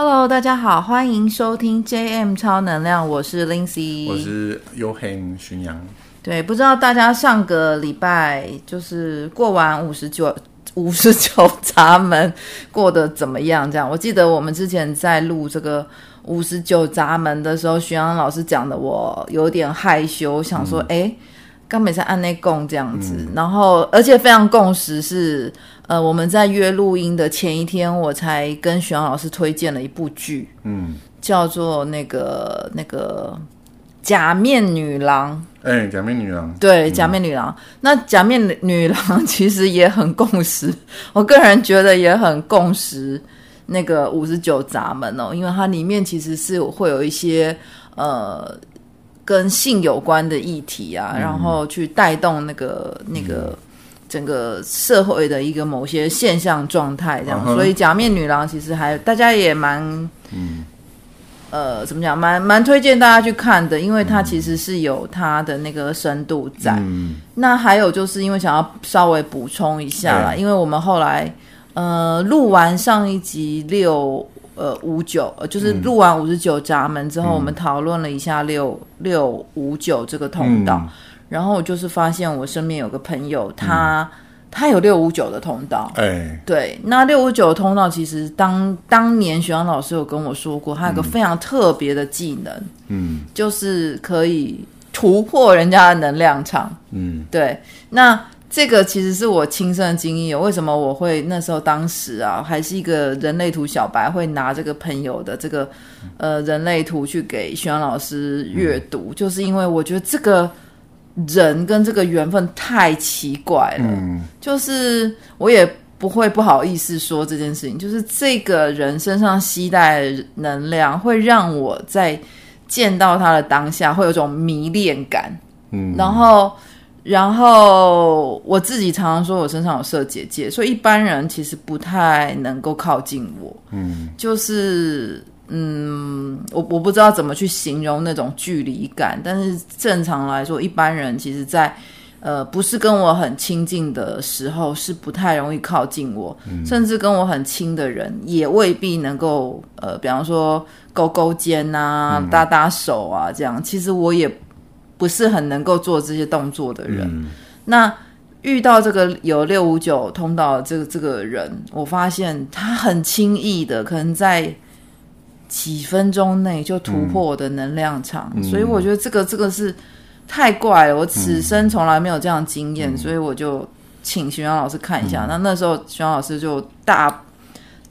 Hello，大家好，欢迎收听 JM 超能量，我是 Lindsay，我是 Yohan 巡阳。对，不知道大家上个礼拜就是过完五十九 五十九闸门过得怎么样？这样，我记得我们之前在录这个五十九闸门的时候，巡阳老师讲的，我有点害羞，想说，哎、嗯。刚美在按内供这样子，嗯、然后而且非常共识是，呃，我们在约录音的前一天，我才跟徐阳老师推荐了一部剧，嗯，叫做那个那个假面女郎，哎，假面女郎，对，假面女郎。嗯、那假面女郎 其实也很共识，我个人觉得也很共识。那个五十九闸门哦，因为它里面其实是会有一些呃。跟性有关的议题啊，嗯、然后去带动那个那个整个社会的一个某些现象状态，这样。嗯、所以假面女郎其实还大家也蛮，嗯，呃，怎么讲，蛮蛮推荐大家去看的，因为它其实是有它的那个深度在。嗯、那还有就是因为想要稍微补充一下啦，嗯、因为我们后来呃录完上一集六。呃，五九，呃，就是录完五十九闸门之后，嗯、我们讨论了一下六六五九这个通道，嗯、然后我就是发现我身边有个朋友，他、嗯、他有六五九的通道，哎、欸，对，那六五九的通道其实当当年徐阳老师有跟我说过，他有个非常特别的技能，嗯，就是可以突破人家的能量场，嗯，对，那。这个其实是我亲身的经验。为什么我会那时候当时啊，还是一个人类图小白，会拿这个朋友的这个呃人类图去给徐阳老师阅读，嗯、就是因为我觉得这个人跟这个缘分太奇怪了。嗯，就是我也不会不好意思说这件事情，就是这个人身上携带的能量，会让我在见到他的当下，会有种迷恋感。嗯，然后。然后我自己常常说，我身上有设结界，所以一般人其实不太能够靠近我。嗯，就是嗯，我我不知道怎么去形容那种距离感，但是正常来说，一般人其实在呃不是跟我很亲近的时候，是不太容易靠近我，嗯，甚至跟我很亲的人也未必能够呃，比方说勾勾肩啊、搭搭手啊这样。其实我也。不是很能够做这些动作的人，嗯、那遇到这个有六五九通道的这个这个人，我发现他很轻易的，可能在几分钟内就突破我的能量场，嗯、所以我觉得这个这个是太怪了，我此生从来没有这样经验，嗯、所以我就请徐阳老师看一下。嗯、那那时候徐阳老师就大。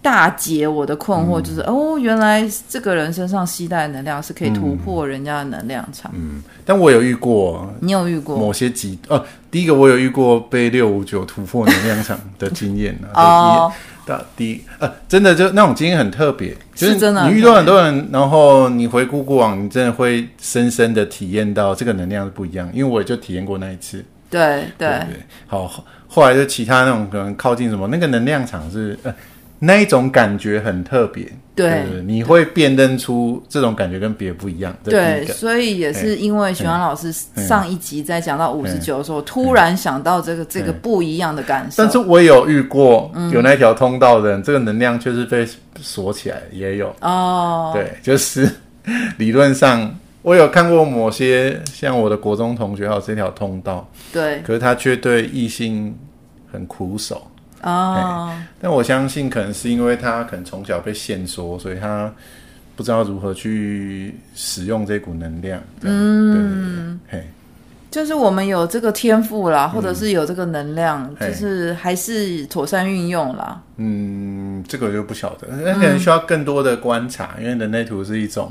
大解我的困惑，就是、嗯、哦，原来这个人身上携带的能量是可以突破人家的能量场。嗯，但我有遇过，你有遇过某些极呃、啊，第一个我有遇过被六五九突破能量场的经验 哦，到第一呃，真的就那种经验很特别，就是真的。你遇到很多人，然后你回顾过往，你真的会深深的体验到这个能量是不一样。因为我也就体验过那一次。对对，对对好，后来就其他那种可能靠近什么，那个能量场是呃。那一种感觉很特别，对，你会辨认出这种感觉跟别的不一样。对，所以也是因为徐安老师上一集在讲到五十九的时候，突然想到这个这个不一样的感受。但是我有遇过有那条通道的人，这个能量确实被锁起来，也有。哦。对，就是 理论上我有看过某些像我的国中同学，还有这条通道，对，可是他却对异性很苦手。哦，但我相信可能是因为他可能从小被限缩，所以他不知道如何去使用这股能量。嗯，对，嘿，就是我们有这个天赋啦，或者是有这个能量，嗯、就是还是妥善运用啦。嗯，这个我就不晓得，那可能需要更多的观察，嗯、因为人类图是一种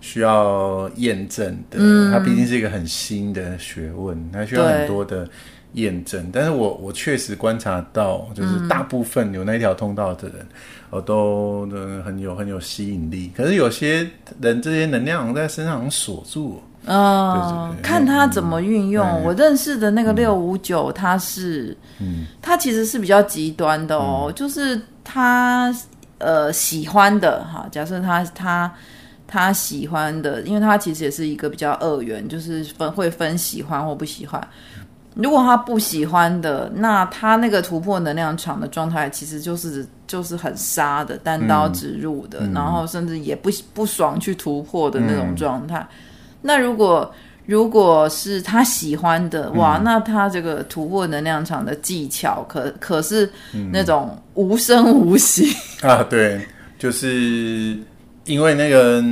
需要验证的，嗯、它毕竟是一个很新的学问，它需要很多的。验证，但是我我确实观察到，就是大部分有那条通道的人，我、嗯、都很有很有吸引力。可是有些人这些能量在身上锁住，哦，对对对，看他怎么运用。嗯、我认识的那个六五九，他是，嗯，他其实是比较极端的哦，嗯、就是他呃喜欢的哈，假设他他他喜欢的，因为他其实也是一个比较二元，就是分会分喜欢或不喜欢。如果他不喜欢的，那他那个突破能量场的状态，其实就是就是很杀的，单刀直入的，嗯、然后甚至也不不爽去突破的那种状态。嗯、那如果如果是他喜欢的，哇，嗯、那他这个突破能量场的技巧可，可可是那种无声无息、嗯、啊，对，就是因为那个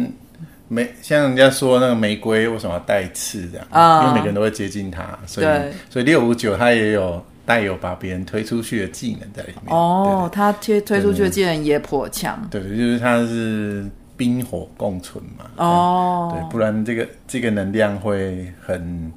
玫，像人家说那个玫瑰为什么要带刺这样？啊，因为每个人都会接近它，所以所以六五九它也有。带有把别人推出去的技能在里面哦，它推推出去的技能也颇强，对对，就是它是冰火共存嘛，哦，对，不然这个这个能量会很，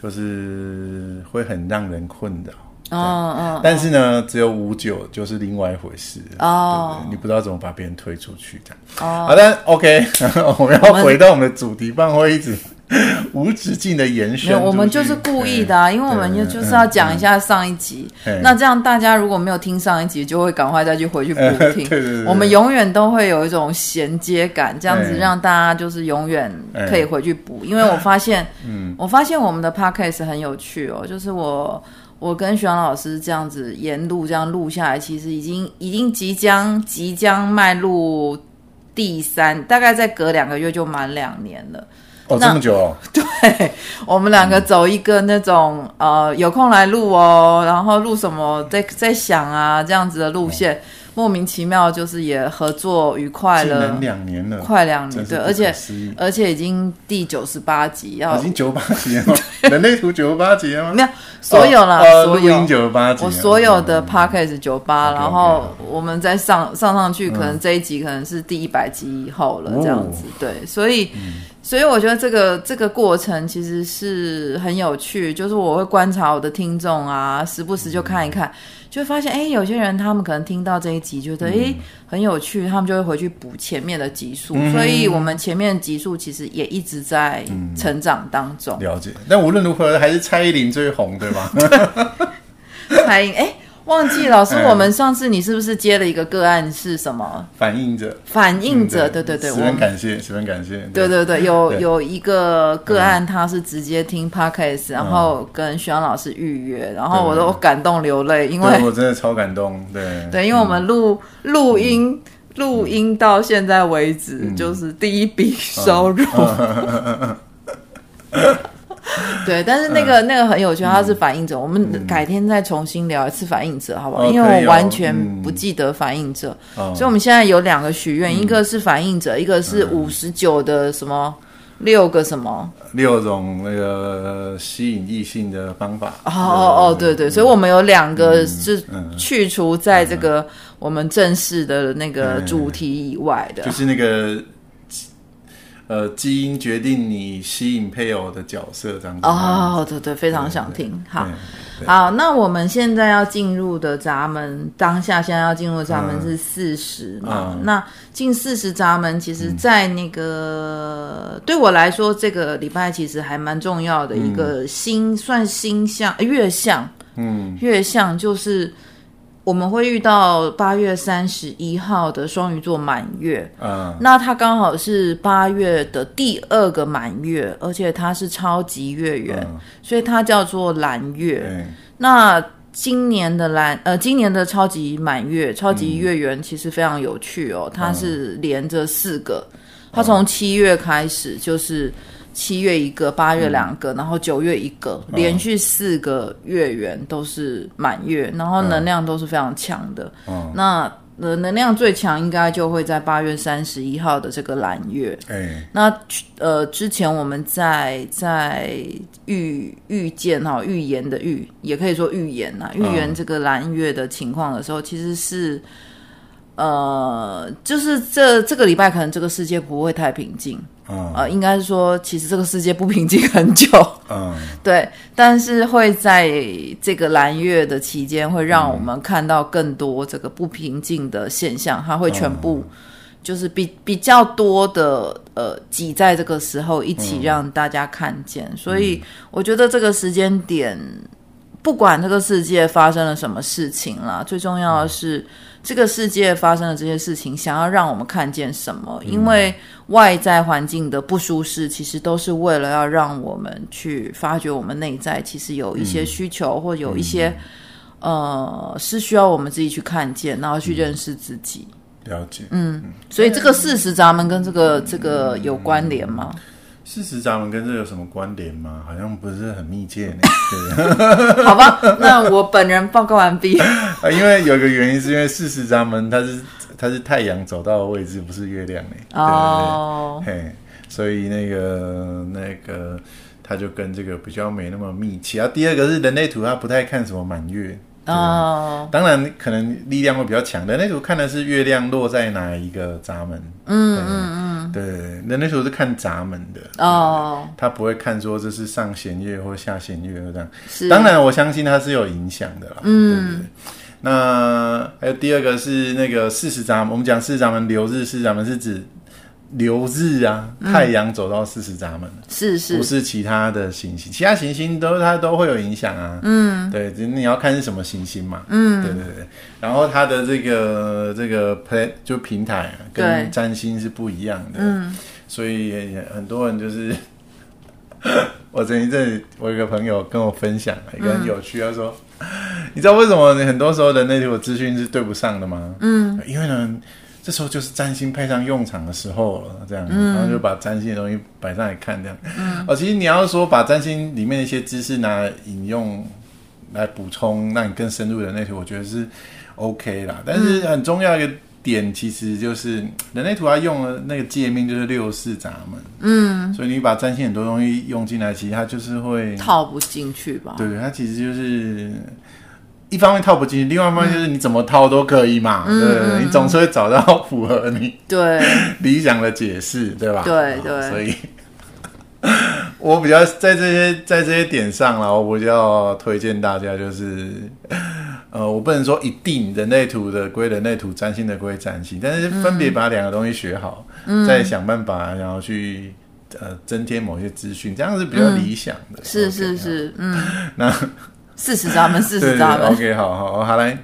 就是会很让人困扰，哦哦，但是呢，只有五九就是另外一回事哦，你不知道怎么把别人推出去这样，哦，好的，OK，我们要回到我们的主题，棒会一直。无止境的延伸，我们就是故意的，啊，因为我们就就是要讲一下上一集。那这样大家如果没有听上一集，就会赶快再去回去补听。对对对，我们永远都会有一种衔接感，这样子让大家就是永远可以回去补。因为我发现，嗯，我发现我们的 podcast 很有趣哦，就是我我跟徐阳老师这样子沿路这样录下来，其实已经已经即将即将迈入第三，大概再隔两个月就满两年了。哦，那这么久哦！对，我们两个走一个那种、嗯、呃，有空来录哦，然后录什么在在想啊这样子的路线。哦莫名其妙，就是也合作愉快了，两年了，快两年，对，而且而且已经第九十八集，要已经九八集了，人类图九十八集了吗？没有，所有啦，所有。九十八集，我所有的 podcast 九八，然后我们再上上上去，可能这一集可能是第一百集以后了，这样子，对，所以所以我觉得这个这个过程其实是很有趣，就是我会观察我的听众啊，时不时就看一看。就会发现，哎，有些人他们可能听到这一集，觉得哎、嗯、很有趣，他们就会回去补前面的集数。嗯、所以，我们前面的集数其实也一直在成长当中。嗯、了解。但无论如何，还是蔡依林最红，对吧？蔡依林，哎。忘记老师，我们上次你是不是接了一个个案是什么？反映者，反映者，对对对，十分感谢，十分感谢。对对对，有有一个个案，他是直接听 Podcast，然后跟徐阳老师预约，然后我都感动流泪，因为我真的超感动。对。对，因为我们录录音录音到现在为止，就是第一笔收入。对，但是那个、嗯、那个很有趣，他是反应者。嗯、我们改天再重新聊一次反应者，好不好？嗯、因为我完全不记得反应者，嗯、所以我们现在有两个许愿，嗯、一个是反应者，一个是五十九的什么、嗯、六个什么。六种那个吸引异性的方法。哦哦哦，对对，所以我们有两个是去除在这个我们正式的那个主题以外的，就是那个。呃，基因决定你吸引配偶的角色，这样子。哦，对对，非常想听。好，好，那我们现在要进入的闸门，当下现在要进入的闸门是四十嘛？嗯、那进四十闸门，其实，在那个、嗯、对我来说，这个礼拜其实还蛮重要的一个星，嗯、算星象月相。嗯，月相就是。我们会遇到八月三十一号的双鱼座满月，嗯，那它刚好是八月的第二个满月，而且它是超级月圆，嗯、所以它叫做蓝月。嗯、那今年的蓝，呃，今年的超级满月、超级月圆其实非常有趣哦，它是连着四个，它从七月开始就是。七月一个，八月两个，嗯、然后九月一个，连续四个月圆都是满月，然后能量都是非常强的。嗯、那呃，能量最强应该就会在八月三十一号的这个蓝月。欸、那呃，之前我们在在预预见哈预言的预，也可以说预言呐，预言这个蓝月的情况的时候，其实是。呃，就是这这个礼拜可能这个世界不会太平静，嗯，呃，应该是说其实这个世界不平静很久，嗯，对，但是会在这个蓝月的期间，会让我们看到更多这个不平静的现象，它会全部就是比比较多的呃挤在这个时候一起让大家看见，所以我觉得这个时间点，不管这个世界发生了什么事情啦，最重要的是。这个世界发生的这些事情，想要让我们看见什么？因为外在环境的不舒适，其实都是为了要让我们去发掘我们内在其实有一些需求，或有一些呃，是需要我们自己去看见，然后去认识自己。嗯、了解，嗯，所以这个事实咱们跟这个这个有关联吗？四十闸门跟这有什么关联吗？好像不是很密切呢。对 好吧，那我本人报告完毕。啊，因为有一个原因，是因为四十闸门它是它是太阳走到的位置，不是月亮呢。哦，嘿，所以那个那个，它就跟这个比较没那么密切。啊，第二个是人类图，它不太看什么满月。哦，当然可能力量会比较强。的。那时候看的是月亮落在哪一个闸门。嗯嗯嗯，对，那那时候是看闸门的。哦，他不会看说这是上弦月或下弦月这样。是，当然我相信它是有影响的啦。嗯，对对对，那还有第二个是那个四十闸门，我们讲四十闸门流日四十闸门是指。流日啊，太阳走到四十闸门，是是，不是其他的行星？其他行星都它都会有影响啊。嗯，对，你要看是什么行星嘛。嗯，对对对。然后它的这个这个 play 就平台跟占星是不一样的。嗯，所以也也很多人就是，我前一阵我有个朋友跟我分享一个很有趣，他说：“你知道为什么很多时候人类图资讯是对不上的吗？”嗯，因为呢。这时候就是占星派上用场的时候了，这样，嗯、然后就把占星的东西摆上来看，这样。嗯、哦，其实你要说把占星里面的一些知识拿来引用来补充，让你更深入的人类图，我觉得是 OK 啦。但是很重要一个点，其实就是人类图它用的那个界面就是六四闸门，嗯，所以你把占星很多东西用进来，其实它就是会套不进去吧？对，它其实就是。一方面套不进去，另外一方面就是你怎么套都可以嘛，嗯、对，你总是会找到符合你对 理想的解释，对吧？对对，所以，我比较在这些在这些点上啦，我比较推荐大家就是，呃，我不能说一定人类图的归人类图，占星的归占星，但是分别把两个东西学好，嗯、再想办法然后去呃增添某些资讯，这样是比较理想的。嗯、是是是，嗯，那。四十闸门，四十闸门。OK，好好好来，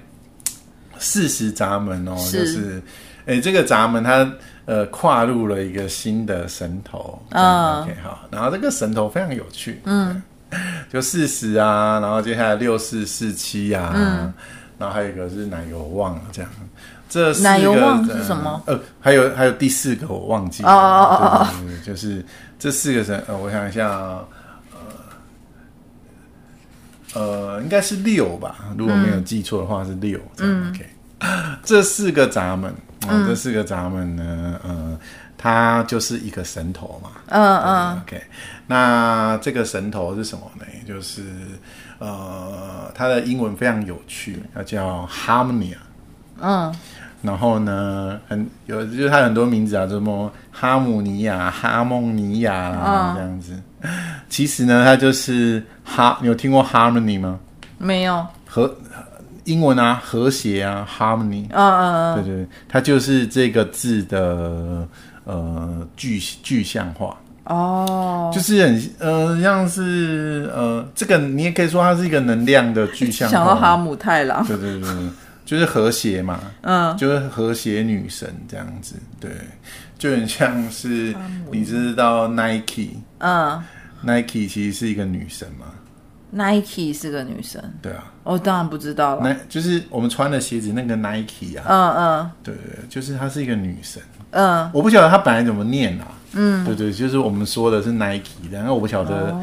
四十闸门哦，是。就是，哎、欸，这个闸门它呃跨入了一个新的神头。嗯，OK，好，然后这个神头非常有趣，嗯，就四十啊，然后接下来六四四七啊，嗯，然后还有一个是奶油我忘了，这样，这奶油旺是什么？呃，还有还有第四个我忘记了，哦哦哦哦，就是这四个神，呃，我想一下啊。呃，应该是六吧，如果没有记错的话是六。嗯，OK，这四个闸门，这四个闸门呢，呃，它就是一个神头嘛。嗯嗯，OK，那这个神头是什么呢？就是呃，它的英文非常有趣，它叫 Harmonia。嗯，然后呢，很有就是它很多名字啊，什么哈姆尼亚、哈蒙尼亚啊，这样子。其实呢，它就是哈，你有听过 harmony 吗？没有。和英文啊，和谐啊，harmony。嗯嗯嗯。对对，它就是这个字的呃具具象化。哦。就是很呃，像是呃，这个你也可以说它是一个能量的具象化。想到哈姆太郎。对对对，就是和谐嘛。嗯。就是和谐女神这样子，对。就很像是你知道 Nike，嗯，Nike 其实是一个女神吗？Nike 是个女神，对啊，我当然不知道了。就是我们穿的鞋子那个 Nike 啊，嗯嗯，对对，就是她是一个女神，嗯，我不晓得她本来怎么念啊，嗯，对对，就是我们说的是 Nike，然后我不晓得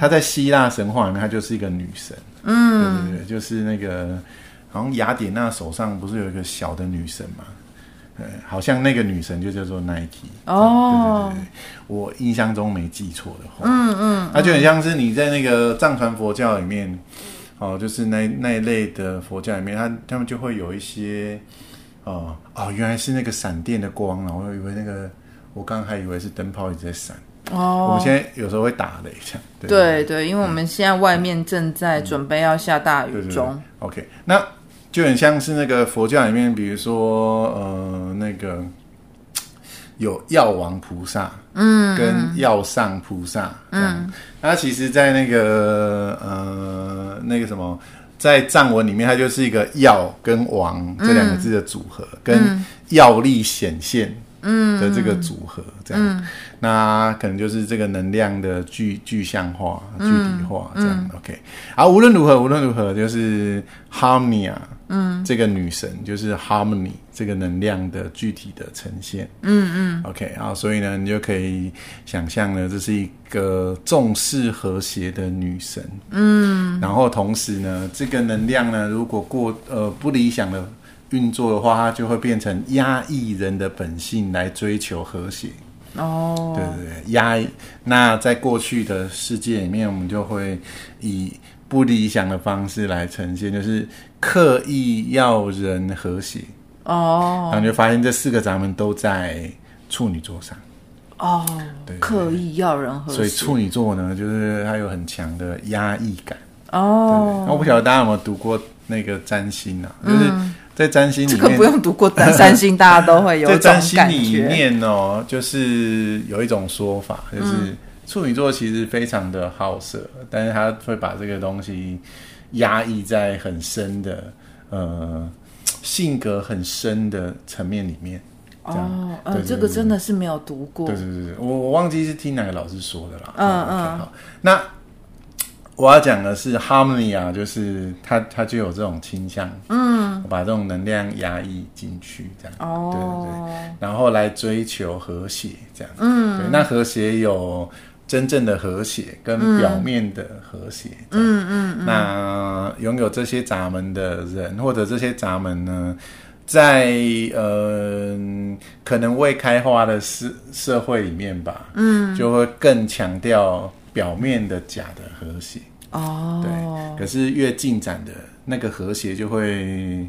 她在希腊神话里面她就是一个女神，嗯，对对对，就是那个好像雅典娜手上不是有一个小的女神吗？好像那个女神就叫做 Nike 哦，对对对，我印象中没记错的话，嗯嗯，那就很像是你在那个藏传佛教里面，哦，就是那那一类的佛教里面，他他们就会有一些，哦哦，原来是那个闪电的光啊，我以为那个，我刚刚还以为是灯泡一直在闪，哦，我们现在有时候会打雷这样，对对，对对，因为我们现在外面正在准备要下大雨中，嗯、对对对，OK，那。就很像是那个佛教里面，比如说呃，那个有药王菩萨，嗯，跟药上菩萨，嗯，那其实，在那个呃，那个什么，在藏文里面，它就是一个药跟王这两个字的组合，嗯、跟药力显现，嗯的这个组合，这样，嗯、那可能就是这个能量的具具象化、具体化，这样、嗯、OK。好，无论如何，无论如何，就是 Harmonia，嗯，这个女神就是 Harmony 这个能量的具体的呈现，嗯嗯，OK。啊，所以呢，你就可以想象呢，这是一个重视和谐的女神，嗯，然后同时呢，这个能量呢，如果过呃不理想的。运作的话，它就会变成压抑人的本性来追求和谐。哦，对对对，压抑。那在过去的世界里面，我们就会以不理想的方式来呈现，就是刻意要人和谐。哦，然后就发现这四个闸门都在处女座上。哦，对，刻意要人和谐。所以处女座呢，就是它有很强的压抑感。哦，那我不晓得大家有没有读过那个占星啊？就是。嗯在占星里面，这个不用读过占星，大家都会有。在占星里面哦，就是有一种说法，就是处女座其实非常的好色，嗯、但是他会把这个东西压抑在很深的呃性格很深的层面里面。哦，嗯，这个真的是没有读过。对对对，我我忘记是听哪个老师说的啦。嗯嗯好，那。我要讲的是 harmony 啊，就是他他就有这种倾向，嗯，把这种能量压抑进去，这样，哦，对对对，然后来追求和谐，这样，嗯，对，那和谐有真正的和谐跟表面的和谐，嗯嗯，那拥有这些闸门的人或者这些闸门呢，在呃可能未开化的社社会里面吧，嗯，就会更强调。表面的假的和谐。哦，对，可是越进展的那个和谐，就会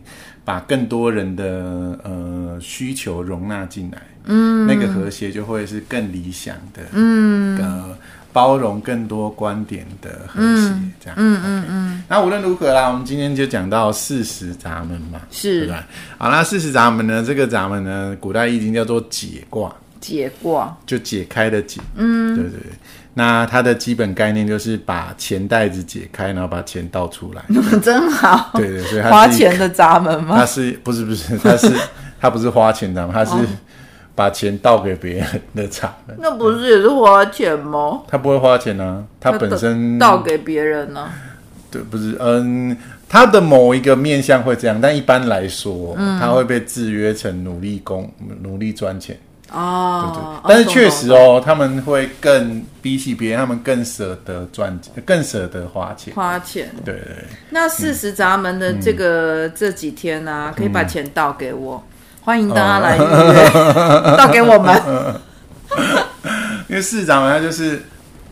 把更多人的呃需求容纳进来，嗯，那个和谐就会是更理想的，嗯，呃，包容更多观点的和谐，这样，嗯嗯嗯。那无论如何啦，我们今天就讲到四十闸门嘛，是，对吧？好，那四十闸门呢，这个闸门呢，古代易经叫做解卦，解卦就解开的解，嗯，对对对。那它的基本概念就是把钱袋子解开，然后把钱倒出来。真好。对对，所以它花钱的闸门吗？它是不是不是？它是 它不是花钱的，它是把钱倒给别人的闸门。那不是也是花钱吗？它不会花钱啊，它本身倒给别人呢、啊。对，不是，嗯，它的某一个面向会这样，但一般来说，嗯、它会被制约成努力工、努力赚钱。哦，对对，但是确实哦，他们会更比起别人，他们更舍得赚钱，更舍得花钱。花钱，对对。那四十闸门的这个这几天呢，可以把钱倒给我，欢迎大家来预约，倒给我们。因为四十闸门，他就是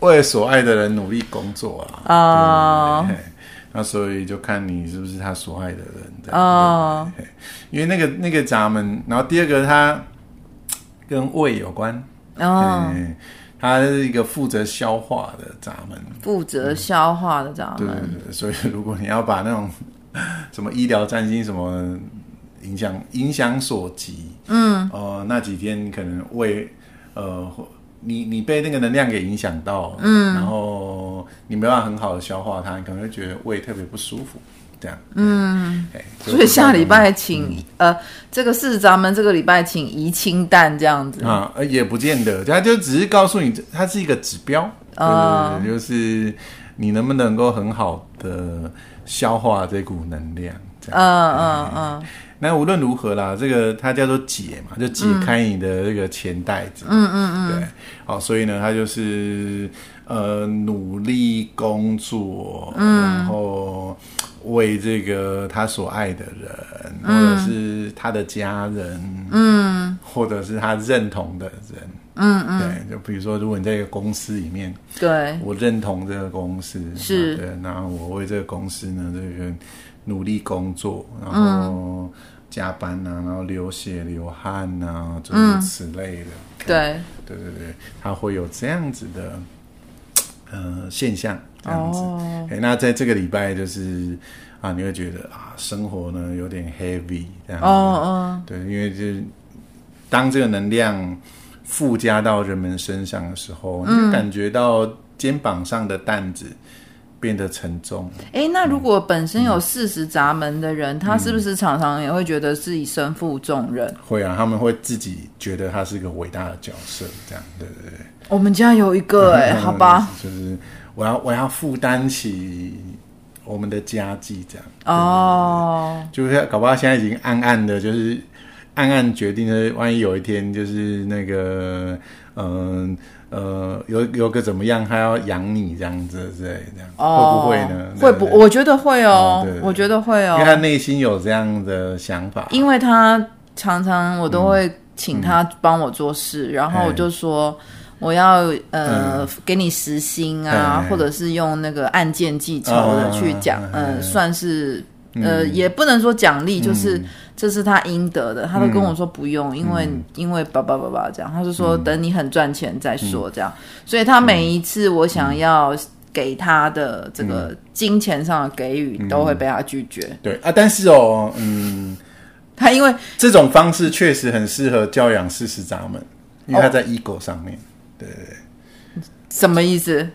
为所爱的人努力工作啊。哦。那所以就看你是不是他所爱的人。哦。因为那个那个闸门，然后第二个他。跟胃有关。哦，它是一个负责消化的闸门，负责消化的闸门。对对对，所以如果你要把那种什么医疗占星什么影响影响所及，嗯，哦、呃，那几天可能胃呃，你你被那个能量给影响到，嗯，然后你没办法很好的消化它，你可能会觉得胃特别不舒服。这样，嗯，所以下礼拜请、嗯、呃，这个四十闸门这个礼拜请宜清淡这样子。啊，也不见得，他就只是告诉你，它是一个指标，啊，就是你能不能够很好的消化这股能量，这样，嗯嗯嗯。那无论如何啦，这个它叫做解嘛，就解开你的这个钱袋子，嗯嗯嗯，对，好，所以呢，它就是呃努力工作，嗯，然后。为这个他所爱的人，或者是他的家人，嗯，或者是他认同的人，嗯嗯，对，就比如说，如果你在一个公司里面，对，我认同这个公司，是，对，然后我为这个公司呢，这个努力工作，然后加班啊，然后流血流汗啊，诸如此类的，对，对对对，他会有这样子的呃现象。这样子，哦。欸、那在这个礼拜就是啊，你会觉得啊，生活呢有点 heavy 这样子，哦哦，对，因为就是当这个能量附加到人们身上的时候，嗯、你感觉到肩膀上的担子变得沉重。哎，那如果本身有四十闸门的人，嗯、他是不是常常也会觉得自己身负重任？会啊，他们会自己觉得他是一个伟大的角色，这样对对对。我们家有一个哎、欸，好吧，就是我要我要负担起我们的家计，这样。哦，就是搞不好现在已经暗暗的，就是暗暗决定的，万一有一天就是那个嗯呃，呃有有个怎么样，他要养你这样子之类这样，哦、会不会呢？会不？我觉得会哦，我觉得会哦，因为他内心有这样的想法，因为他常常我都会请他帮我做事，嗯、然后我就说。我要呃、嗯、给你时薪啊，或者是用那个按件计酬的去讲，嗯，算是呃、嗯、也不能说奖励，就是、嗯、这是他应得的。他都跟我说不用，嗯、因为因为爸爸爸爸这样，他就说等你很赚钱再说这样。所以他每一次我想要给他的这个金钱上的给予，都会被他拒绝。对啊，但是哦，嗯，他因为这种方式确实很适合教养四十闸门，因为他在 ego 上面。对，什么意思？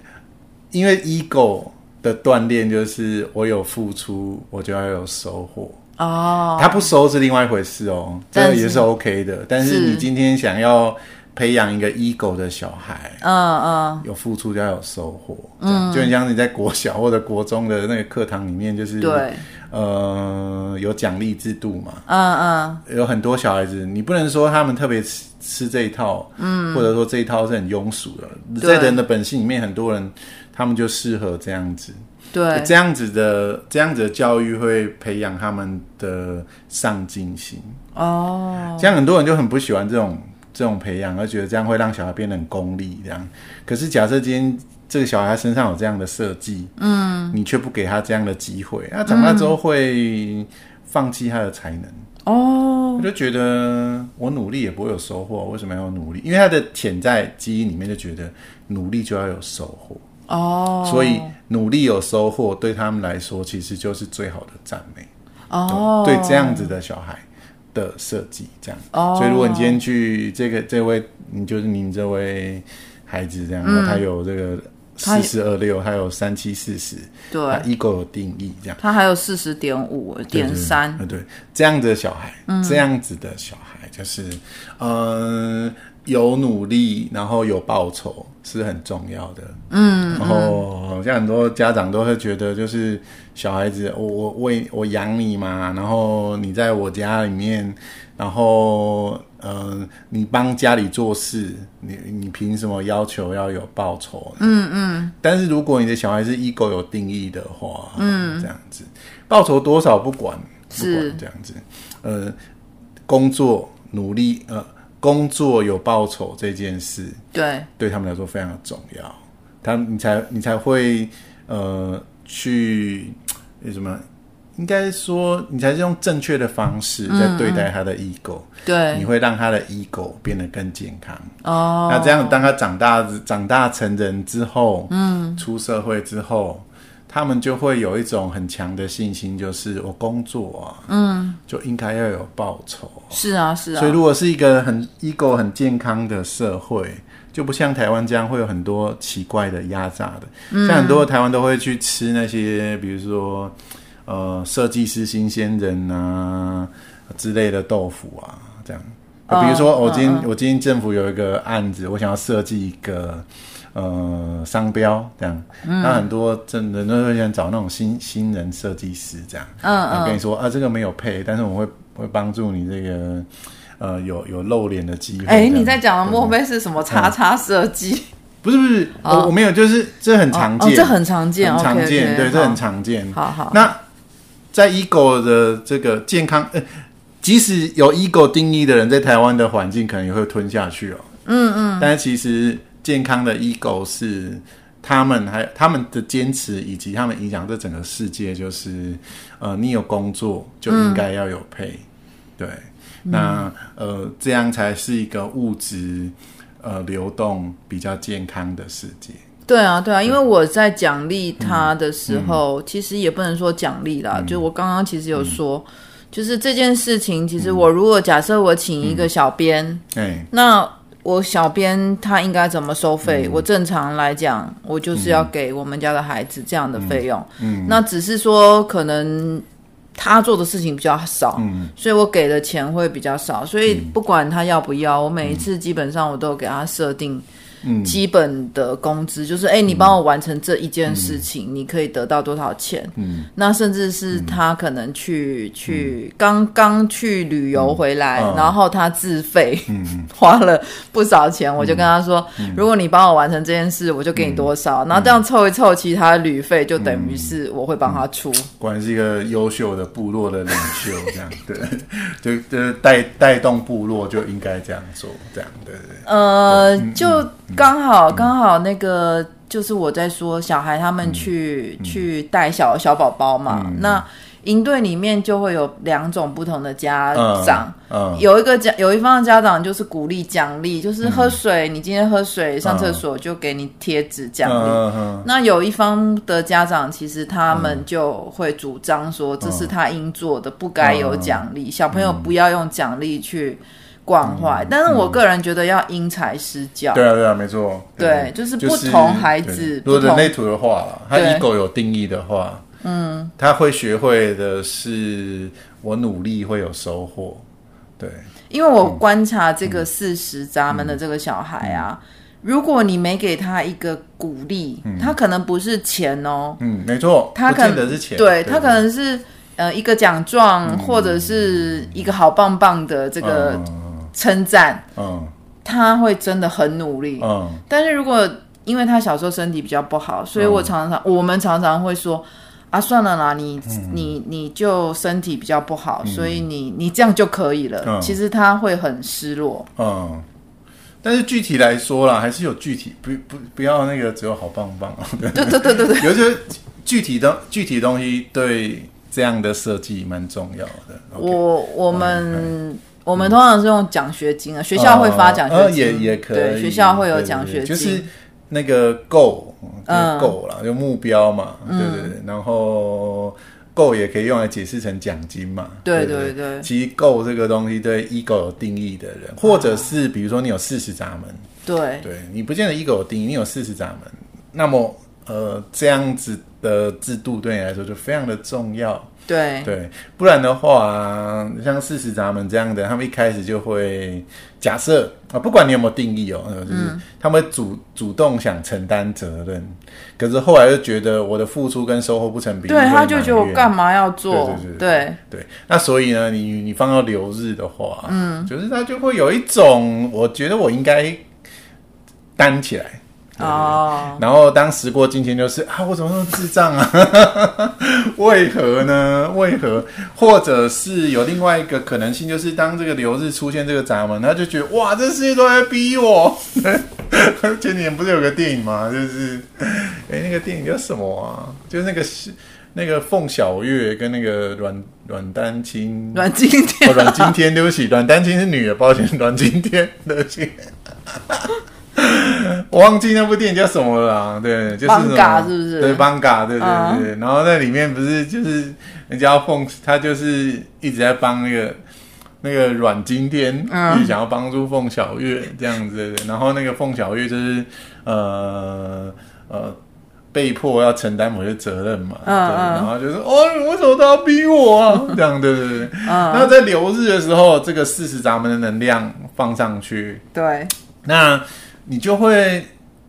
因为 ego 的锻炼就是我有付出，我就要有收获哦。他不收是另外一回事哦，这个也是 OK 的。但是你今天想要培养一个 ego 的小孩，嗯嗯，有付出就要有收获，嗯，就很像你在国小或者国中的那个课堂里面，就是对，呃，有奖励制度嘛，嗯嗯，有很多小孩子，你不能说他们特别。吃这一套，嗯，或者说这一套是很庸俗的，在人的本性里面，很多人他们就适合这样子，对，这样子的这样子的教育会培养他们的上进心。哦。这样很多人就很不喜欢这种这种培养，而觉得这样会让小孩变得很功利。这样，可是假设今天这个小孩身上有这样的设计，嗯，你却不给他这样的机会，他长大之后会放弃他的才能。哦，我就觉得我努力也不会有收获，为什么要努力？因为他的潜在基因里面就觉得努力就要有收获哦，所以努力有收获对他们来说其实就是最好的赞美哦。对，对这样子的小孩的设计这样哦，所以如果你今天去这个这位，你就是您这位孩子这样，嗯、他有这个。四十二六，还有三七四十，对，ego 有定义这样，他还有四十点五点三，对，这样子的小孩，嗯，这样子的小孩就是，嗯，有努力，然后有报酬是很重要的，嗯，然后好像很多家长都会觉得，就是小孩子，我我喂我养你嘛，然后你在我家里面。然后，嗯、呃，你帮家里做事，你你凭什么要求要有报酬？嗯嗯。但是如果你的小孩是 ego 有定义的话，嗯，这样子，报酬多少不管，不管这样子，呃，工作努力，呃，工作有报酬这件事，对，对他们来说非常的重要，他你才你才会呃去为什么？应该说，你才是用正确的方式在对待他的 ego，嗯，对，你会让他的 ego 变得更健康。哦，那这样，当他长大、长大成人之后，嗯，出社会之后，他们就会有一种很强的信心，就是我工作啊，嗯，就应该要有报酬。是啊，是啊。所以，如果是一个很 ego 很健康的社会，就不像台湾这样会有很多奇怪的压榨的。嗯，像很多台湾都会去吃那些，比如说。呃，设计师新鲜人啊之类的豆腐啊，这样。比如说，我今天、uh, uh, uh. 我今天政府有一个案子，我想要设计一个呃商标，这样。嗯、那很多真的人都会想找那种新新人设计师，这样。嗯嗯。跟你说啊，这个没有配，但是我会会帮助你这个呃有有露脸的机会。哎、欸，你在讲的莫非是什么叉叉设计？嗯、不是不是，oh. 我我没有，就是这很常见，oh. Oh, 这很常见，很常见，okay, okay, 对，这很常见。好好。那在 ego 的这个健康，呃，即使有 ego 定义的人，在台湾的环境可能也会吞下去哦。嗯嗯。但是其实健康的 ego 是他们还他们的坚持，以及他们影响这整个世界，就是呃，你有工作就应该要有嗯。对，那呃，这样才是一个物质呃流动比较健康的世界。对啊，对啊，因为我在奖励他的时候，其实也不能说奖励啦，嗯、就我刚刚其实有说，嗯、就是这件事情，其实我如果假设我请一个小编，嗯、那我小编他应该怎么收费？嗯、我正常来讲，我就是要给我们家的孩子这样的费用。嗯，嗯。那只是说可能他做的事情比较少，嗯，所以我给的钱会比较少。所以不管他要不要，我每一次基本上我都给他设定。基本的工资就是，哎、欸，你帮我完成这一件事情，嗯、你可以得到多少钱？嗯，那甚至是他可能去、嗯、去刚刚去旅游回来，嗯、然后他自费，嗯、花了不少钱，我就跟他说，嗯、如果你帮我完成这件事，我就给你多少。嗯、然后这样凑一凑，其他旅费就等于是我会帮他出。果然是一个优秀的部落的领袖，这样 对，就就带带动部落就应该这样做，这样对对。呃，就。刚好刚好那个就是我在说小孩他们去、嗯、去带小小宝宝嘛，嗯、那营队里面就会有两种不同的家长，有一个家有一方的家长就是鼓励奖励，就是喝水，嗯、你今天喝水上厕所就给你贴纸奖励。那有一方的家长其实他们就会主张说这是他应做的，不该有奖励，小朋友不要用奖励去。惯坏，但是我个人觉得要因材施教。对啊，对啊，没错。对，就是不同孩子。如果人类图的话，他 ego 有定义的话，嗯，他会学会的是我努力会有收获。对，因为我观察这个四十闸门的这个小孩啊，如果你没给他一个鼓励，他可能不是钱哦，嗯，没错，他可能是钱，对他可能是呃一个奖状或者是一个好棒棒的这个。称赞，嗯，他会真的很努力，嗯，但是如果因为他小时候身体比较不好，所以我常常、嗯、我们常常会说，啊，算了啦，你、嗯、你你就身体比较不好，嗯、所以你你这样就可以了。嗯、其实他会很失落，嗯，但是具体来说啦，还是有具体，不不不要那个只有好棒棒，对对对对对，有些具体的具体东西对这样的设计蛮重要的。我我们。我们通常是用奖学金啊，学校会发奖学金，也也可以，对，学校会有奖学金，就是那个 goal，嗯，goal 啦，就目标嘛，对对对，然后 goal 也可以用来解释成奖金嘛，对对对。其实 goal 这个东西对 ego 有定义的人，或者是比如说你有四十闸门，对，对你不见得 ego 有定义，你有四十闸门，那么呃这样子的制度对你来说就非常的重要。对。对，不然的话，像四十闸门这样的，他们一开始就会假设啊，不管你有没有定义哦，就是他们主主动想承担责任，可是后来就觉得我的付出跟收获不成比例，对，他就觉得我干嘛要做？对对，那所以呢，你你放到留日的话，嗯，就是他就会有一种，我觉得我应该担起来。哦，然后当时过境迁，就是啊，我怎么那么智障啊？为何呢？为何？或者是有另外一个可能性，就是当这个流日出现这个闸门，他就觉得哇，这世界都在逼我。前几年不是有个电影吗？就是哎，那个电影叫什么啊？就是那个是那个凤小岳跟那个阮阮丹青，阮经天，阮经天，对不起，阮丹青是女的，抱歉，阮经天，对不起。我忘记那部电影叫什么了啦，对，就是什么，是不是？对，邦嘎，对对对。然后在里面不是就是人家要奉，他就是一直在帮那个那个阮经天，嗯，想要帮助凤小月这样子。然后那个凤小月就是呃呃被迫要承担某些责任嘛，对。然后就是哦，你为什么都要逼我啊？这样对对对。然后在流日的时候，这个四十闸门的能量放上去，对，那。你就会，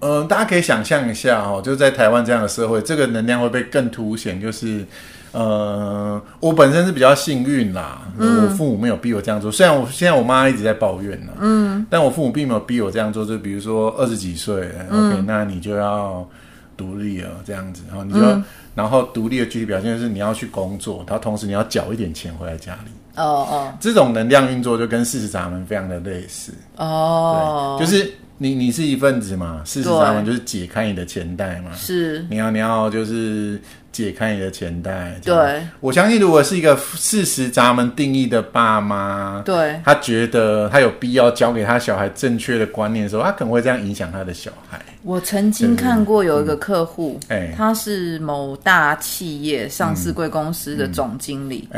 嗯、呃，大家可以想象一下哦，就在台湾这样的社会，这个能量会被更凸显。就是，呃，我本身是比较幸运啦，嗯、我父母没有逼我这样做。虽然我现在我妈一直在抱怨呢，嗯，但我父母并没有逼我这样做。就比如说二十几岁、嗯、，OK，那你就要独立了，这样子，然后你就，嗯、然后独立的具体表现就是你要去工作，然后同时你要缴一点钱回来家里。哦哦，这种能量运作就跟四十闸门非常的类似。哦，对，就是。你你是一份子嘛？四十闸门就是解开你的钱袋嘛。是，你要你要就是解开你的钱袋。对，我相信如果是一个事实闸门定义的爸妈，对，他觉得他有必要教给他小孩正确的观念的时候，他可能会这样影响他的小孩。我曾经看过有一个客户，他是某大企业上市贵公司的总经理，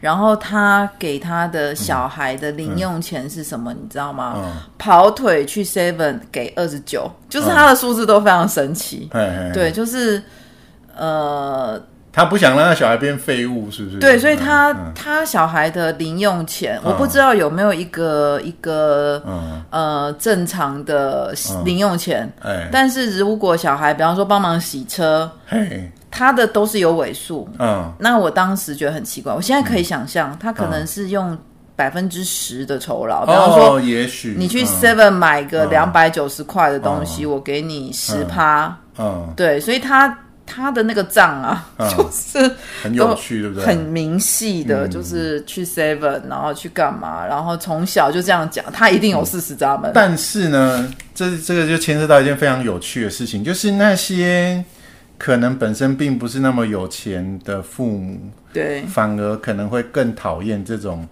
然后他给他的小孩的零用钱是什么？嗯、你知道吗？嗯、跑腿去 Seven 给二十九，就是他的数字都非常神奇。嗯、对，就是呃。他不想让他小孩变废物，是不是？对，所以他、嗯、他小孩的零用钱，嗯、我不知道有没有一个一个、嗯、呃正常的零用钱。嗯欸、但是如果小孩，比方说帮忙洗车，他的都是有尾数。嗯，那我当时觉得很奇怪，我现在可以想象，他可能是用百分之十的酬劳，比方说，也许你去 Seven 买个两百九十块的东西，我给你十趴。嗯，对，所以他。他的那个账啊，嗯、就是很有趣，对不对？很明细的，就是去 Seven，然后去干嘛，然后从小就这样讲，他一定有四十闸门。但是呢，这这个就牵涉到一件非常有趣的事情，就是那些可能本身并不是那么有钱的父母，对，反而可能会更讨厌这种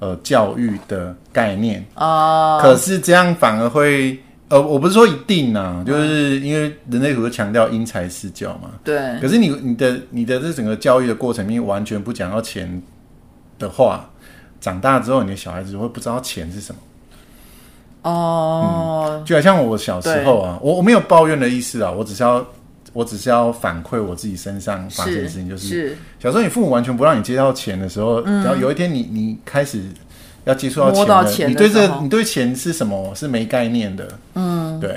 呃教育的概念哦。可是这样反而会。呃，我不是说一定啊，就是因为人类图强调因材施教嘛。对。可是你你的你的这整个教育的过程里面完全不讲到钱的话，长大之后你的小孩子会不知道钱是什么。哦、嗯。就好像我小时候啊，我我没有抱怨的意思啊，我只是要我只是要反馈我自己身上发生的事情，就是，是小时候你父母完全不让你接到钱的时候，然后有一天你你开始。要接触到钱，你对这你对钱是什么是没概念的，嗯，对，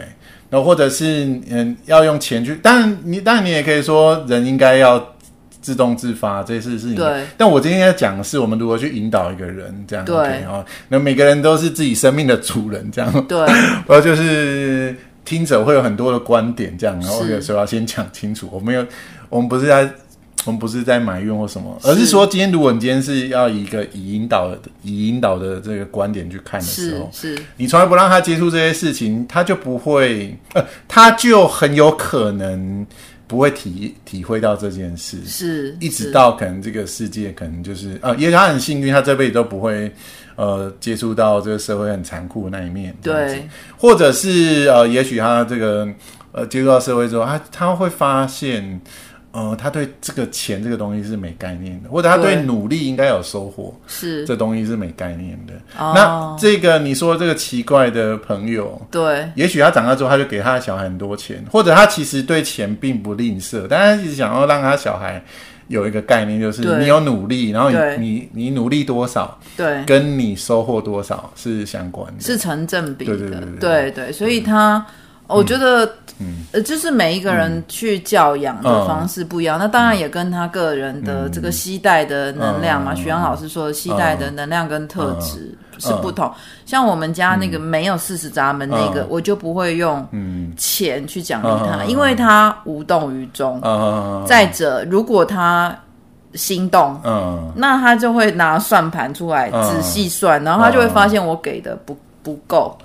然后或者是嗯要用钱去，当然你当然你也可以说人应该要自动自发，这些事是你，对。但我今天要讲的是我们如何去引导一个人，这样对，然后那每个人都是自己生命的主人，这样。对。然后就是听者会有很多的观点，这样，然后有时候要先讲清楚，我们有我们不是在。我们不是在埋怨或什么，而是说，今天如果你今天是要以一个以引导的以引导的这个观点去看的时候，是，是。你从来不让他接触这些事情，他就不会，呃，他就很有可能不会体体会到这件事，是，一直到可能这个世界可能就是，呃，因为他很幸运，他这辈子都不会呃接触到这个社会很残酷的那一面，对，或者是呃，也许他这个呃接触到社会之后，他他会发现。呃，他对这个钱这个东西是没概念的，或者他对努力应该有收获，是。这东西是没概念的。哦、那这个你说这个奇怪的朋友，对，也许他长大之后他就给他的小孩很多钱，或者他其实对钱并不吝啬，但他一直想要让他小孩有一个概念，就是你有努力，然后你你你努力多少，对，跟你收获多少是相关的，是成正比的，对对对对，对，对，所以他。我觉得，嗯，呃，就是每一个人去教养的方式不一样，那当然也跟他个人的这个携带的能量嘛。徐阳老师说的，携带的能量跟特质是不同。像我们家那个没有四十闸门那个，我就不会用钱去奖励他，因为他无动于衷。再者，如果他心动，嗯。那他就会拿算盘出来仔细算，然后他就会发现我给的不。不够，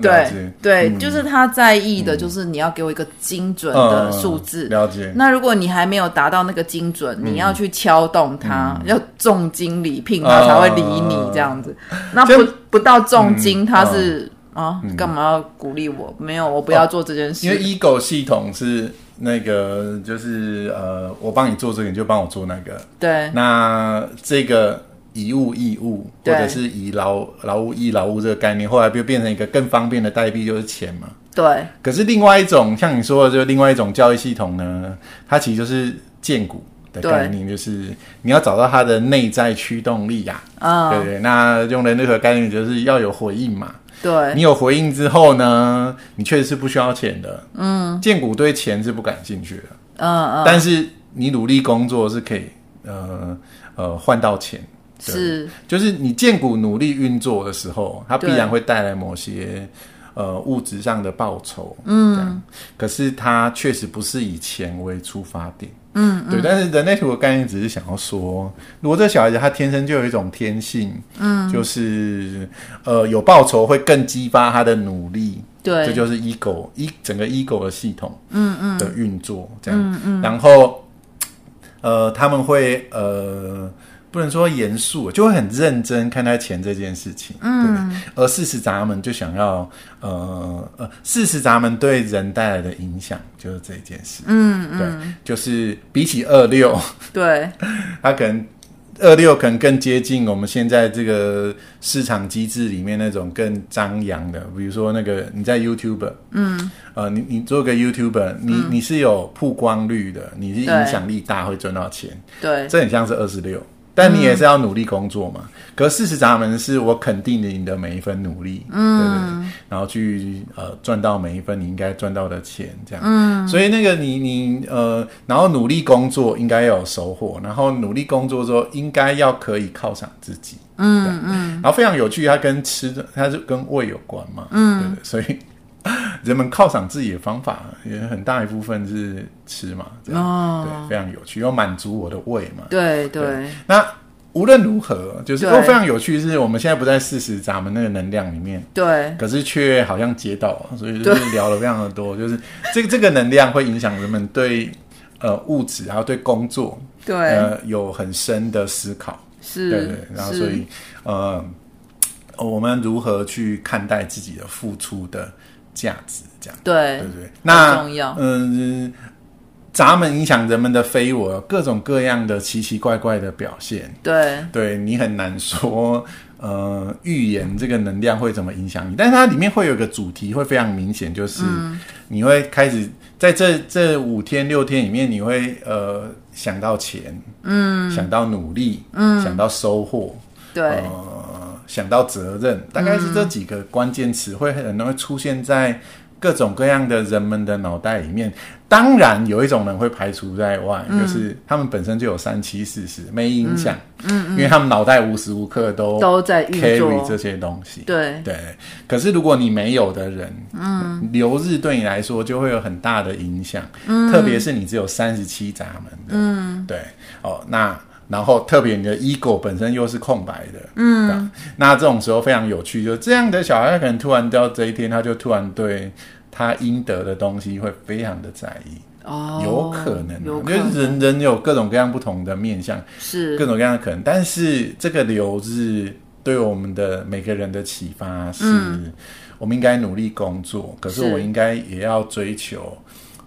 对对，就是他在意的，就是你要给我一个精准的数字。了解。那如果你还没有达到那个精准，你要去敲动他，要重金礼聘他才会理你这样子。那不不到重金，他是啊，干嘛要鼓励我？没有，我不要做这件事。因为 ego 系统是那个，就是呃，我帮你做这个，你就帮我做那个。对。那这个。以物易物，或者是以劳劳务易劳务这个概念，后来就变成一个更方便的代币，就是钱嘛。对。可是另外一种，像你说的，就是另外一种教育系统呢，它其实就是荐股的概念，就是你要找到它的内在驱动力呀、啊。嗯。对对。那用的那个概念就是要有回应嘛。对。你有回应之后呢，你确实是不需要钱的。嗯。荐股对钱是不感兴趣的。嗯嗯。但是你努力工作是可以，呃呃，换到钱。是，就是你建股努力运作的时候，它必然会带来某些呃物质上的报酬。嗯，可是它确实不是以钱为出发点。嗯，对。但是人类图的概念只是想要说，如果这小孩子他天生就有一种天性，嗯，就是呃有报酬会更激发他的努力。对，这就是 ego 一整个 ego 的系统，嗯嗯的运作这样。嗯嗯，然后。呃，他们会呃。不能说严肃，就会很认真看待钱这件事情。嗯，对，而四十闸门就想要，呃呃，四十闸门对人带来的影响就是这件事。嗯嗯，对，就是比起二六，对，他可能二六可能更接近我们现在这个市场机制里面那种更张扬的，比如说那个你在 YouTuber，嗯，呃，你你做个 YouTuber，你、嗯、你是有曝光率的，你是影响力大，会赚到钱。对，这很像是二十六。但你也是要努力工作嘛？嗯、可是四十闸门是我肯定你的每一份努力，嗯，对对对，然后去呃赚到每一分你应该赚到的钱，这样，嗯，所以那个你你呃，然后努力工作应该要有收获，然后努力工作之后应该要可以犒赏自己，嗯嗯，然后非常有趣，它跟吃的，它是跟胃有关嘛，嗯，对对，所以。人们犒赏自己的方法也很大一部分是吃嘛，哦，对，非常有趣，要满足我的胃嘛，对对，对。那无论如何，就是都非常有趣，是我们现在不在四十咱们那个能量里面，对，可是却好像接到，所以就是聊了非常的多，就是这个这个能量会影响人们对呃物质，然后对工作，对，呃有很深的思考，是，对对，然后所以呃，我们如何去看待自己的付出的价值这样，对对对，那重要。嗯，闸门影响人们的非我，各种各样的奇奇怪怪的表现。对，对你很难说，呃，预言这个能量会怎么影响你，但是它里面会有一个主题，会非常明显，就是你会开始在这这五天六天里面，你会呃想到钱，嗯，想到努力，嗯，想到收获，对。呃想到责任，大概是这几个关键词会很容易出现在各种各样的人们的脑袋里面。当然，有一种人会排除在外，嗯、就是他们本身就有三七四十，没影响。嗯，嗯，因为他们脑袋无时无刻都都在 carry 这些东西。对对。可是如果你没有的人，嗯，流日对你来说就会有很大的影响。嗯，特别是你只有三十七闸门的。嗯，对。哦，那。然后特别你的 ego 本身又是空白的，嗯，那这种时候非常有趣，就这样的小孩可能突然到这一天，他就突然对他应得的东西会非常的在意，哦，有可能，有可能，就是人人有各种各样不同的面相，是各种各样的可能，但是这个流日对我们的每个人的启发是，嗯，我们应该努力工作，可是。我应该也要追求。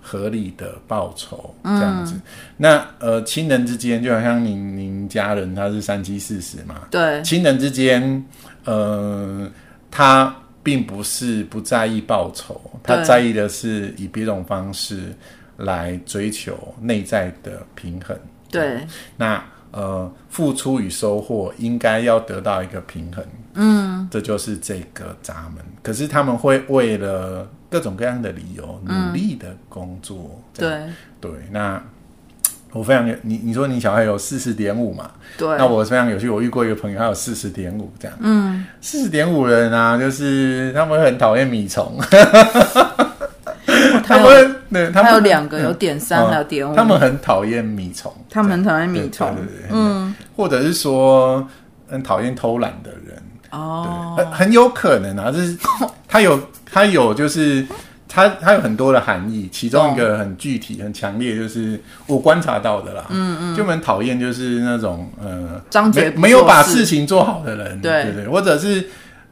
合理的报酬这样子，嗯、那呃，亲人之间就好像您您家人他是三七四十嘛，对，亲人之间，呃，他并不是不在意报酬，他在意的是以别种方式来追求内在的平衡。对，那呃，付出与收获应该要得到一个平衡。嗯，这就是这个闸门。可是他们会为了各种各样的理由努力的工作。嗯、对对，那 我非常有你你说你小孩有四十点五嘛？对，那我非常有趣。我遇过一个朋友，他有四十点五这样。嗯，四十点五人啊，就是他们很讨厌米虫。他们对，他们有两个，有点三，还有点五。他们很讨厌米虫，他们很讨厌米虫。嗯，或者是说很讨厌偷懒的人。哦，很很有可能啊，就是他有他有就是他他有很多的含义，其中一个很具体、很强烈，就是我观察到的啦。嗯嗯，就很讨厌就是那种呃，张嘴没没有把事情做好的人，对。对对，或者是。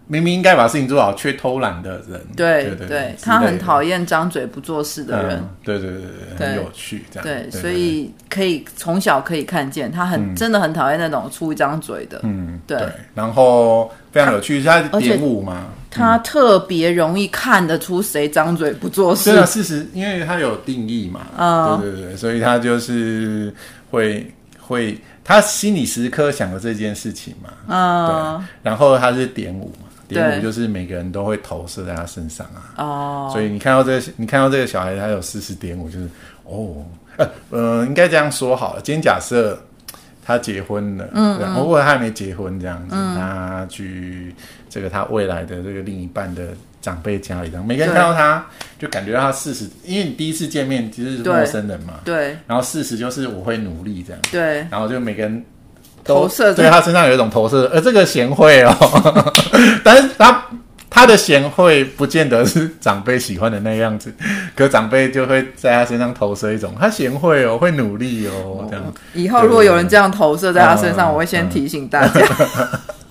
明明应该把事情做好，却偷懒的人，对对对，他很讨厌张嘴不做事的人，对对对对，很有趣这样。对，所以可以从小可以看见，他很真的很讨厌那种出一张嘴的，嗯，对。然后非常有趣，是他点五嘛，他特别容易看得出谁张嘴不做事。对啊，事实，因为他有定义嘛，啊，对对对，所以他就是会会，他心里时刻想着这件事情嘛，啊，对，然后他是点五嘛。点五就是每个人都会投射在他身上啊，哦，所以你看到这个，你看到这个小孩他有四十点五，就是哦，呃，呃，应该这样说好了。今天假设他结婚了，嗯，嗯，或者他还没结婚这样子，嗯、他去这个他未来的这个另一半的长辈家里，这样每个人看到他就感觉到他四十，因为你第一次见面其实是陌生人嘛，对，对，然后四十就是我会努力这样，对，然后就每个人。投射对他身上有一种投射，而这个贤惠哦，但是他他的贤惠不见得是长辈喜欢的那样子，可长辈就会在他身上投射一种他贤惠哦，会努力哦，这样。以后如果有人这样投射在他身上，我会先提醒大家。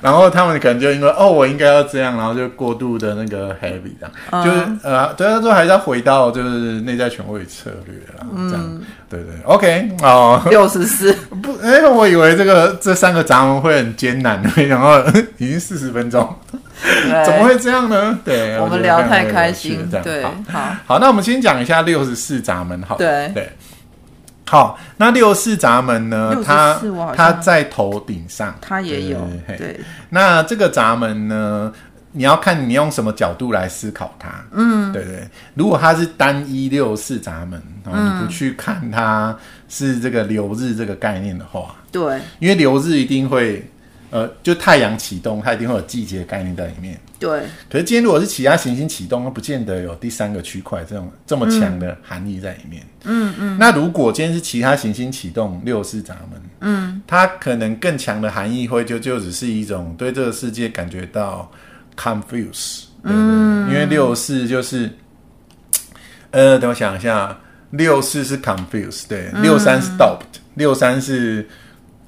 然后他们可能就因为哦，我应该要这样，然后就过度的那个 heavy 这样，嗯、就是呃，对他说还是要回到就是内在权威策略啦，嗯、这样。对对，OK 哦，六十四。不，哎，我以为这个这三个闸门会很艰难，然后已经四十分钟，怎么会这样呢？对，我们聊太开心，对，好，好，好，那我们先讲一下六十四闸门，好，对。对。好，那六四闸门呢？它它在头顶上，它也有。对，对，那这个闸门呢？你要看你用什么角度来思考它。嗯，对对。如果它是单一六四闸门，然后你不去看它是这个流日这个概念的话，对，因为流日一定会。呃，就太阳启动，它一定会有季节概念在里面。对。可是今天如果是其他行星启动，它不见得有第三个区块这种这么强的含义在里面。嗯嗯。那如果今天是其他行星启动六四闸门，嗯，它可能更强的含义会就就只是一种对这个世界感觉到 confuse。嗯。因为六四就是，呃，等我想一下，六四是 confuse，对，六三是 doubt，六三是。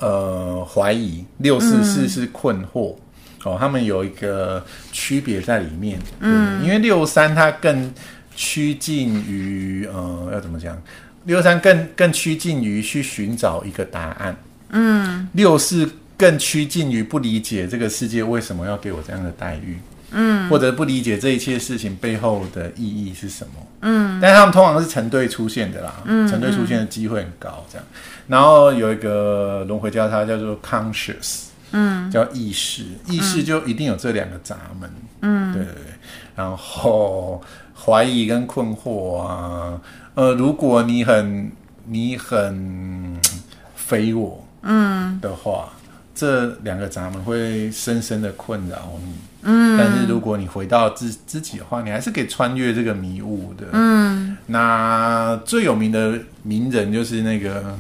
呃，怀疑六四四是困惑，嗯、哦，他们有一个区别在里面，嗯，因为六三它更趋近于呃，要怎么讲？六三更更趋近于去寻找一个答案，嗯，六四更趋近于不理解这个世界为什么要给我这样的待遇。嗯，或者不理解这一切事情背后的意义是什么？嗯，但是他们通常是成对出现的啦，嗯，成对出现的机会很高，这样。然后有一个轮回交叉叫做 conscious，嗯，叫意识，意识就一定有这两个闸门，嗯，对对对。然后怀疑跟困惑啊，呃，如果你很你很非我，嗯的话。这两个闸门会深深的困扰你，嗯，但是如果你回到自自己的话，你还是可以穿越这个迷雾的，嗯。那最有名的名人就是那个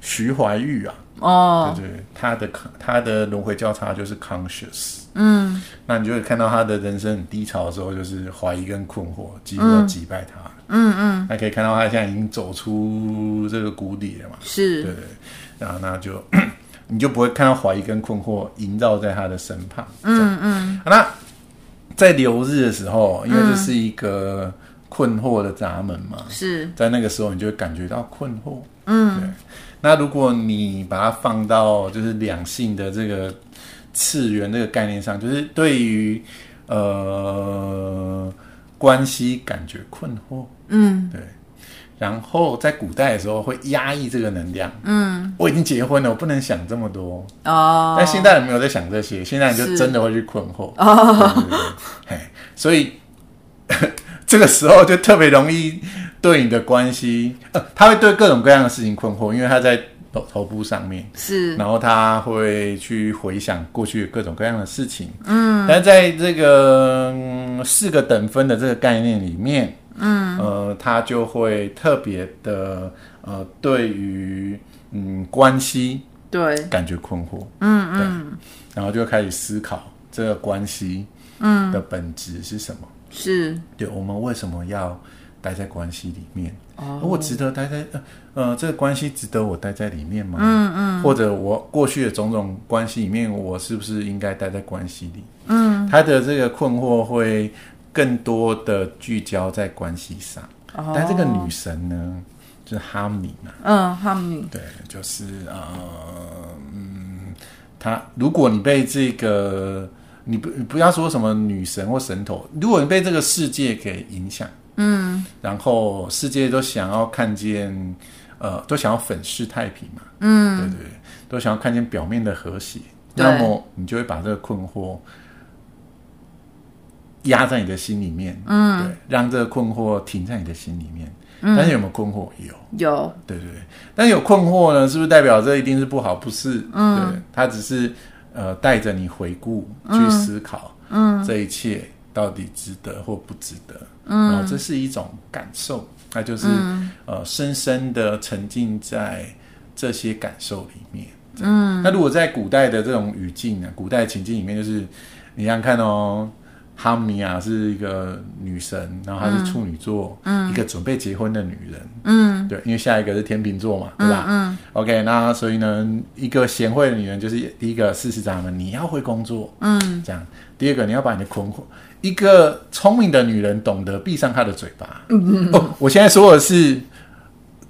徐怀钰啊，哦，对对，他的他的轮回交叉就是 conscious，嗯。那你就会看到他的人生很低潮的时候，就是怀疑跟困惑几乎都击败他，嗯嗯。那可以看到他现在已经走出这个谷底了嘛，是，对对，然后那就。你就不会看到怀疑跟困惑萦绕在他的身旁。嗯嗯。那在流日的时候，因为这是一个困惑的闸门嘛，是在那个时候，你就会感觉到困惑。嗯。对。那如果你把它放到就是两性的这个次元这个概念上，就是对于呃关系感觉困惑。嗯。对。然后在古代的时候会压抑这个能量。嗯，我已经结婚了，我不能想这么多。哦，但现代人没有在想这些，现在人就真的会去困惑。哦，对对对，嘿，所以 这个时候就特别容易对你的关系，呃，他会对各种各样的事情困惑，因为他在头头部上面是，然后他会去回想过去各种各样的事情。嗯，但在这个、嗯、四个等分的这个概念里面。嗯，呃，他就会特别的，呃，对于嗯关系对感觉困惑，嗯嗯，然后就开始思考这个关系嗯的本质是什么？是，对，我们为什么要待在关系里面？哦，我值得待在呃呃这个关系值得我待在里面吗？嗯嗯，或者我过去的种种关系里面，我是不是应该待在关系里？嗯，他的这个困惑会。更多的聚焦在关系上，oh. 但这个女神呢，就是哈米嘛，嗯，哈米，对，就是呃，嗯，她，如果你被这个，你不你不要说什么女神或神头，如果你被这个世界给影响，嗯，然后世界都想要看见，呃，都想要粉饰太平嘛，嗯，对对对，都想要看见表面的和谐，那么你就会把这个困惑。压在你的心里面，嗯，对，让这个困惑停在你的心里面。嗯，但是有没有困惑？有，有，对对对。但有困惑呢，是不是代表这一定是不好？不是，嗯，对，它只是呃带着你回顾去思考，嗯，这一切到底值得或不值得？嗯，然后这是一种感受，那就是、嗯、呃深深的沉浸在这些感受里面。嗯，那如果在古代的这种语境呢，古代情境里面，就是你想看哦。哈米亚是一个女神，然后她是处女座，嗯，一个准备结婚的女人，嗯，对，因为下一个是天秤座嘛，对吧？嗯，嗯，OK，那所以呢，一个贤惠的女人就是第一个四十闸门，你要会工作，嗯，这样。第二个，你要把你的困惑，一个聪明的女人懂得闭上她的嘴巴。嗯嗯。哦，我现在说的是。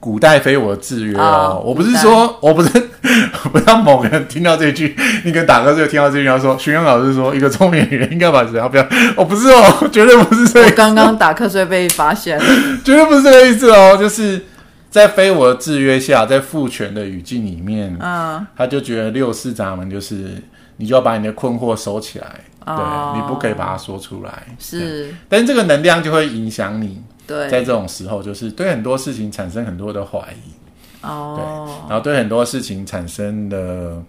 古代非我的制约哦，我不是说，我不是，不让某个人听到这句，你跟打哥就听到这句，要说，徐阳老师说，一个聪明女人应该把嘴不要，我不是哦，绝对不是这个。刚刚打瞌睡被发现了，绝对不是这个意思哦，就是在非我的制约下，在父权的语境里面，嗯，他就觉得六四闸门就是你就要把你的困惑收起来，对，你不可以把它说出来，是，但是这个能量就会影响你。对，在这种时候，就是对很多事情产生很多的怀疑，哦，对，然后对很多事情产生的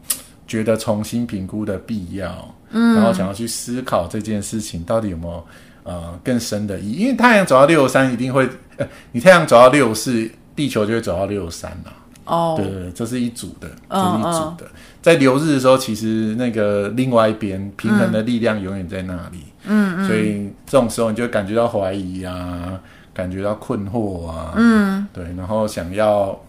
觉得重新评估的必要，嗯，然后想要去思考这件事情到底有没有呃更深的意义，因为太阳走到六三一定会，呃，你太阳走到六四，地球就会走到六三了，哦，对对，这是一组的，这是一组的，在流日的时候，其实那个另外一边平衡的力量永远在那里，嗯嗯，所以这种时候你就会感觉到怀疑啊。感觉到困惑啊，嗯，对，然后想要，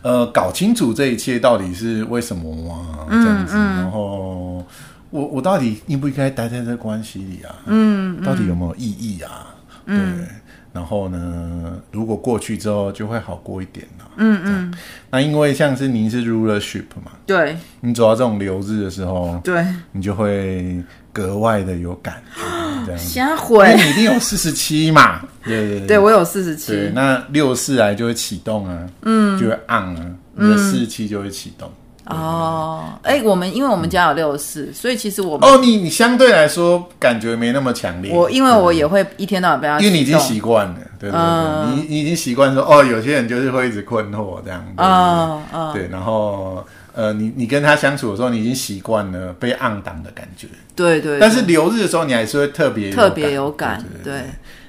呃，搞清楚这一切到底是为什么啊，嗯、这样子，嗯、然后我我到底应不应该待在这关系里啊？嗯，到底有没有意义啊？嗯、对，然后呢，如果过去之后就会好过一点了，嗯嗯，那因为像是您是 rulership 嘛，对，你走到这种流日的时候，对，你就会格外的有感觉。瞎回，你一定有四十七嘛？对对对，对我有四十七。那六四来就会启动啊，嗯，就会 on 啊，你的四十七就会启动。哦，哎，我们因为我们家有六四，所以其实我们哦，你你相对来说感觉没那么强烈。我因为我也会一天到晚被他，因为你已经习惯了，对对对，你你已经习惯说哦，有些人就是会一直困惑这样，啊啊，对，然后。呃，你你跟他相处的时候，你已经习惯了被按档的感觉。对，对对。但是留日的时候，你还是会特别特别有感。对，对，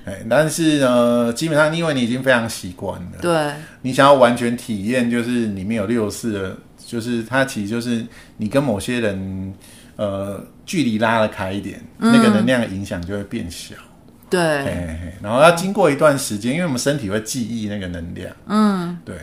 对。但是呢，基本上因为你已经非常习惯了。对。你想要完全体验，就是里面有六四的，就是它其实就是你跟某些人呃距离拉得开一点，嗯、那个能量的影响就会变小。对。然后要经过一段时间，因为我们身体会记忆那个能量。嗯。对。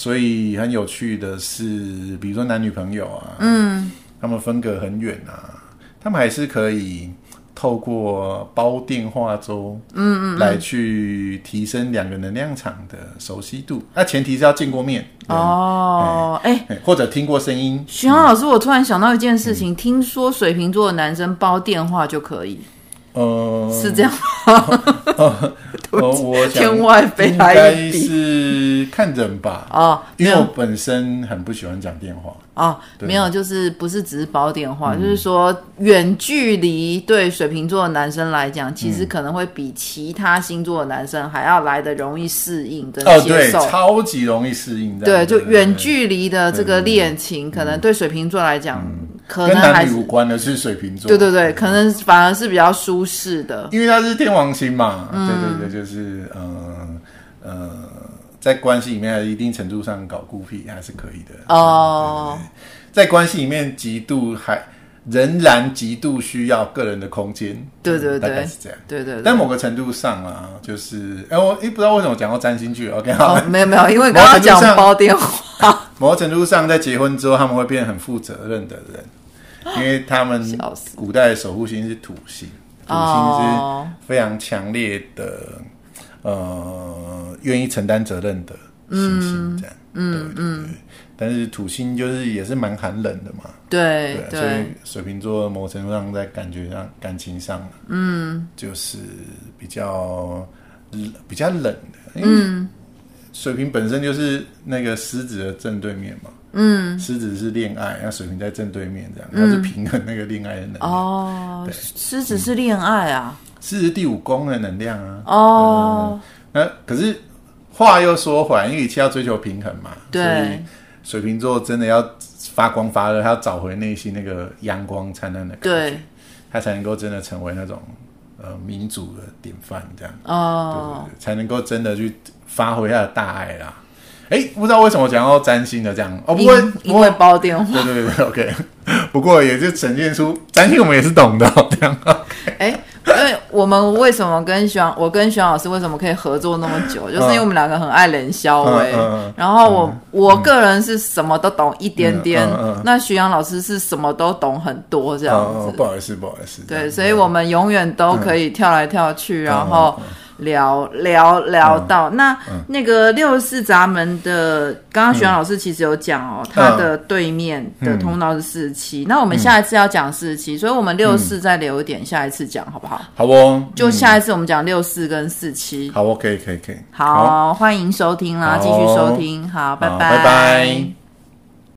所以很有趣的是，比如说男女朋友啊，嗯，他们分隔很远啊，他们还是可以透过煲电话粥，嗯嗯，来去提升两个能量场的熟悉度。那前提是要见过面哦，哎，或者听过声音。许航老师，我突然想到一件事情，听说水瓶座的男生煲电话就可以。呃，是这样吗？呃，我天外飞来应该是看人吧。哦，因为我本身很不喜欢讲电话。哦，没有，就是不是只是煲电话，就是说远距离对水瓶座的男生来讲，其实可能会比其他星座的男生还要来的容易适应跟接受，超级容易适应。对，就远距离的这个恋情，可能对水瓶座来讲。可能还是无关的是水瓶座，对对对，可能反而是比较舒适的，因为他是天王星嘛，嗯、对对对，就是呃呃，在关系里面，一定程度上搞孤僻还是可以的。哦。在关系里面，极度还仍然极度需要个人的空间，对对对，大概是这样，对，对对。但某个程度上啊，就是哎，我也不知道为什么讲到占星剧，OK，没有没有，因为刚刚讲包电话，某个程度上，在结婚之后，他们会变得很负责任的人。因为他们 古代的守护星是土星，土星是非常强烈的，呃，愿意承担责任的星星，这样，嗯嗯，但是土星就是也是蛮寒冷的嘛，对对，所以水瓶座某程度上在感觉上、感情上，嗯，就是比较比较冷的，嗯，水瓶本身就是那个狮子的正对面嘛。嗯，狮子是恋爱，那水瓶在正对面，这样它是平衡那个恋爱的能量。哦，狮子是恋爱啊，狮子第五宫的能量啊。哦，那可是话又说回来，因为一切要追求平衡嘛。对。所以水瓶座真的要发光发热，他要找回内心那个阳光灿烂的感觉，对，他才能够真的成为那种呃民主的典范，这样。哦。对对对，才能够真的去发挥他的大爱啦。哎，不知道为什么讲到占星的这样哦，不会，因为包电话，对对对，OK。不过也就呈现出占星，我们也是懂的这样。哎，因为我们为什么跟徐我跟徐老师为什么可以合作那么久，就是因为我们两个很爱冷笑话。然后我我个人是什么都懂一点点，那徐阳老师是什么都懂很多这样子。不好意思，不好意思。对，所以我们永远都可以跳来跳去，然后。聊聊聊到那那个六十四闸门的，刚刚徐阳老师其实有讲哦，他的对面的通道是四十七。那我们下一次要讲四十七，所以我们六四再留一点，下一次讲好不好？好哦，就下一次我们讲六四跟四七。好，可以可以可以。好，欢迎收听啦，继续收听，好，拜拜拜拜。